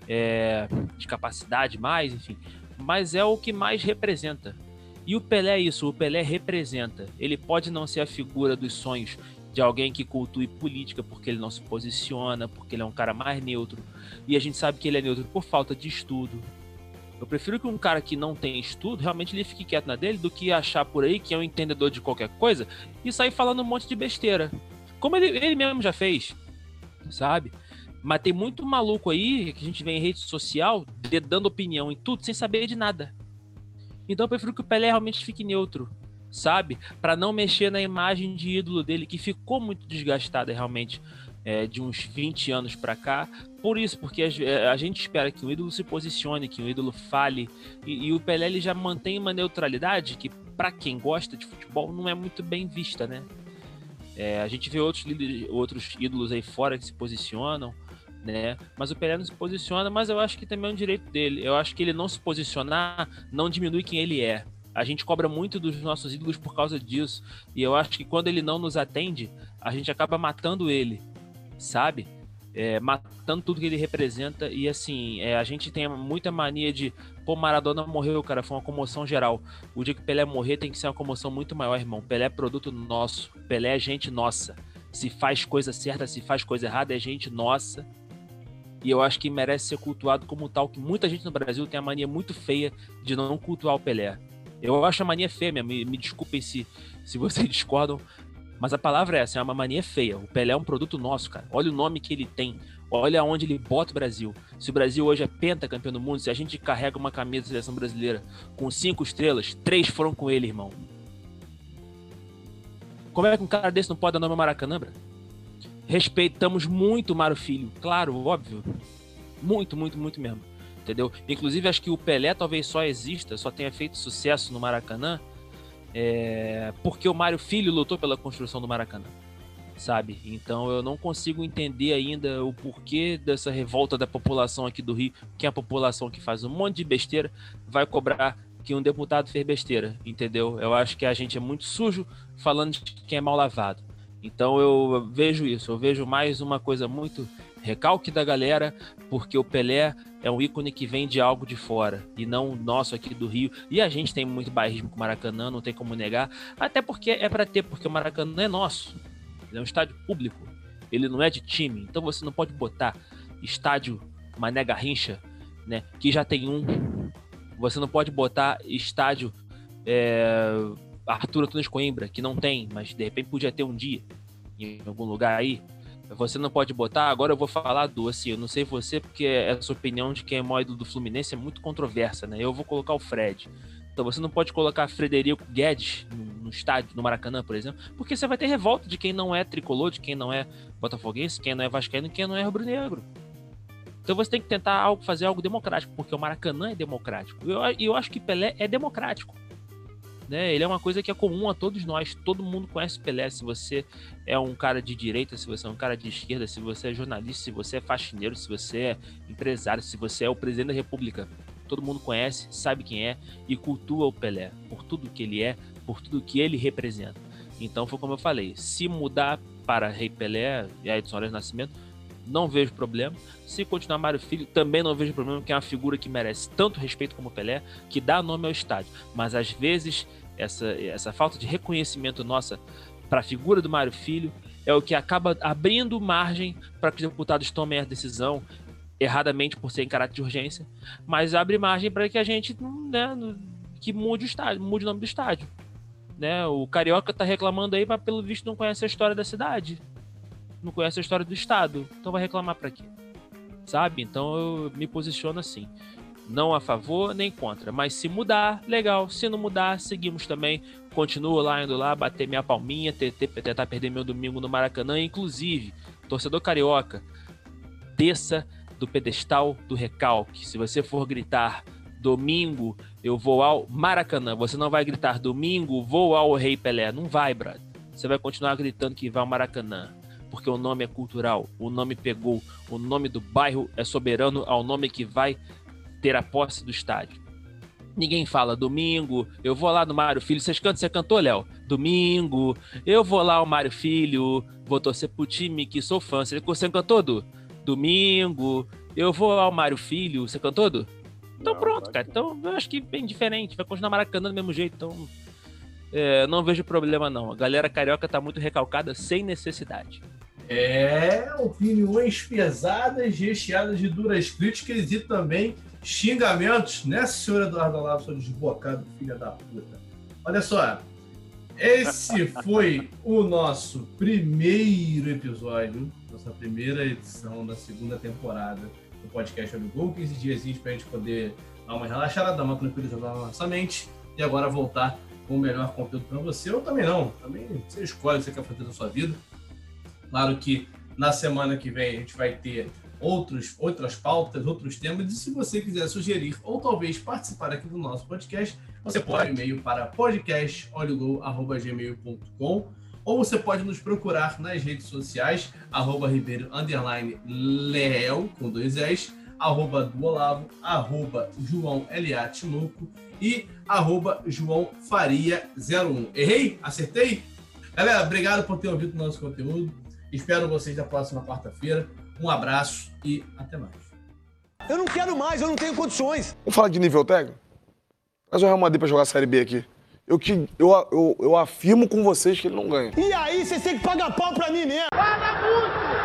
é, de capacidade, mais, enfim, mas é o que mais representa. E o Pelé é isso, o Pelé representa. Ele pode não ser a figura dos sonhos de alguém que cultue política porque ele não se posiciona, porque ele é um cara mais neutro. E a gente sabe que ele é neutro por falta de estudo, eu prefiro que um cara que não tem estudo realmente ele fique quieto na dele do que achar por aí que é um entendedor de qualquer coisa e sair falando um monte de besteira. Como ele, ele mesmo já fez, sabe? Mas tem muito maluco aí que a gente vê em rede social dando opinião em tudo sem saber de nada. Então eu prefiro que o Pelé realmente fique neutro, sabe? Para não mexer na imagem de ídolo dele, que ficou muito desgastada realmente é, de uns 20 anos para cá. Por isso, porque a, é, a, gente espera que o ídolo se posicione, que o ídolo fale. E, e o Pelé ele já mantém uma neutralidade que, para quem gosta de futebol, não é muito bem vista, né? É, a gente vê outros, outros ídolos aí fora que se posicionam, né? Mas o Pelé não se posiciona, mas eu acho que também é um direito dele. Eu acho que ele não se posicionar não diminui quem ele é. A gente cobra muito dos nossos ídolos por causa disso. E eu acho que quando ele não nos atende, a gente acaba matando ele sabe? É, matando tudo que ele representa. E assim, é, a gente tem muita mania de, pô, Maradona morreu, cara, foi uma comoção geral. O dia que Pelé morrer tem que ser uma comoção muito maior, irmão. Pelé é produto nosso, Pelé é gente nossa. Se faz coisa certa, se faz coisa errada, é gente nossa. E eu acho que merece ser cultuado como tal, que muita gente no Brasil tem a mania muito feia de não cultuar o Pelé. Eu acho a mania feia, me, me desculpem se, se vocês discordam, mas a palavra é essa, é uma mania feia. O Pelé é um produto nosso, cara. Olha o nome que ele tem. Olha onde ele bota o Brasil. Se o Brasil hoje é pentacampeão do mundo, se a gente carrega uma camisa da seleção brasileira com cinco estrelas, três foram com ele, irmão. Como é que um cara desse não pode dar nome ao Maracanã, bro? Respeitamos muito o Mário Filho. Claro, óbvio. Muito, muito, muito mesmo. Entendeu? Inclusive, acho que o Pelé talvez só exista, só tenha feito sucesso no Maracanã é, porque o Mário Filho lutou pela construção do Maracanã, sabe? Então eu não consigo entender ainda o porquê dessa revolta da população aqui do Rio, que é a população que faz um monte de besteira vai cobrar que um deputado fez besteira, entendeu? Eu acho que a gente é muito sujo falando de quem é mal lavado. Então eu vejo isso, eu vejo mais uma coisa muito recalque da galera, porque o Pelé é um ícone que vem de algo de fora e não nosso aqui do Rio. E a gente tem muito bairrismo com o Maracanã, não tem como negar, até porque é para ter, porque o Maracanã é nosso. Ele é um estádio público, ele não é de time, então você não pode botar estádio Mané Garrincha, né, que já tem um. Você não pode botar estádio é, Arthur Antunes Coimbra, que não tem, mas de repente podia ter um dia em algum lugar aí. Você não pode botar, agora eu vou falar do, assim, eu não sei você, porque essa opinião de quem é maior do Fluminense é muito controversa, né? Eu vou colocar o Fred. Então você não pode colocar Frederico Guedes no, no, estádio, no Maracanã, por exemplo, porque você vai ter revolta de quem não é tricolor, de quem não é botafoguense, quem não é vascaíno, quem não é rubro-negro. Então você tem que tentar algo, fazer algo democrático, porque o Maracanã é democrático. E eu, eu acho que Pelé é democrático. Né? Ele é uma coisa que é comum a todos nós. Todo mundo conhece Pelé. Se você é um cara de direita, se você é um cara de esquerda, se você é jornalista, se você é faxineiro, se você é empresário, se você é o presidente da República, todo mundo conhece, sabe quem é e cultua o Pelé por tudo que ele é, por tudo que ele representa. Então foi como eu falei, se mudar para Rei Pelé e Edson Arantes Nascimento, não vejo problema. Se continuar Mário Filho, também não vejo problema, porque é uma figura que merece tanto respeito como Pelé, que dá nome ao estádio. Mas às vezes essa, essa falta de reconhecimento nossa para a figura do Mário Filho é o que acaba abrindo margem para que os deputados tomem a decisão erradamente por ser em caráter de urgência, mas abre margem para que a gente né, que mude o estádio, mude o nome do estádio. Né? O Carioca tá reclamando aí, mas pelo visto não conhece a história da cidade. Não conhece a história do estado. Então vai reclamar para quê? Sabe? Então eu me posiciono assim. Não a favor nem contra. Mas se mudar, legal. Se não mudar, seguimos também. Continuo lá, indo lá, bater minha palminha, tentar perder meu domingo no Maracanã. Inclusive, torcedor carioca, desça do pedestal do recalque. Se você for gritar domingo, eu vou ao Maracanã, você não vai gritar domingo, vou ao Rei Pelé. Não vai, brother. Você vai continuar gritando que vai ao Maracanã. Porque o nome é cultural, o nome pegou, o nome do bairro é soberano ao nome que vai ter a posse do estádio. Ninguém fala domingo, eu vou lá no Mário Filho. Vocês cantam, você cantou, Léo? Domingo, eu vou lá ao Mário Filho, vou torcer pro time que sou fã. Você, você cantou, Du? domingo, eu vou ao Mário Filho, você cantou, Edu? Então não, pronto, cara. Então eu acho que bem diferente. Vai continuar Maracanã do mesmo jeito. Então é, não vejo problema, não. A galera carioca tá muito recalcada sem necessidade. É, opiniões pesadas, recheadas de duras críticas e também xingamentos, né, senhor Eduardo Olavo, seu desbocado, filha da puta. Olha só, esse foi o nosso primeiro episódio nossa primeira edição da segunda temporada do podcast do Gol. 15 dias para a gente poder dar uma relaxada, dar uma tranquilizada na nossa mente e agora voltar com o melhor conteúdo para você. Ou também não, também você escolhe o que você quer fazer na sua vida. Claro que na semana que vem a gente vai ter outros, outras pautas, outros temas. E se você quiser sugerir ou talvez participar aqui do nosso podcast, você pode e-mail para podcastolhogol.gmail.com ou você pode nos procurar nas redes sociais, arroba ribeiro, underline, leel, com dois S, arroba do Olavo, arroba João L.A. Tinoco e arroba João Faria 01. Errei? Acertei? Galera, obrigado por ter ouvido o nosso conteúdo. Espero vocês na próxima quarta-feira. Um abraço e até mais. Eu não quero mais, eu não tenho condições. Vamos falar de nível técnico? Faz o Real Madrid pra jogar a Série B aqui eu, que, eu, eu, eu afirmo com vocês que ele não ganha. E aí, vocês têm que pagar pau pra mim mesmo. Paga muito!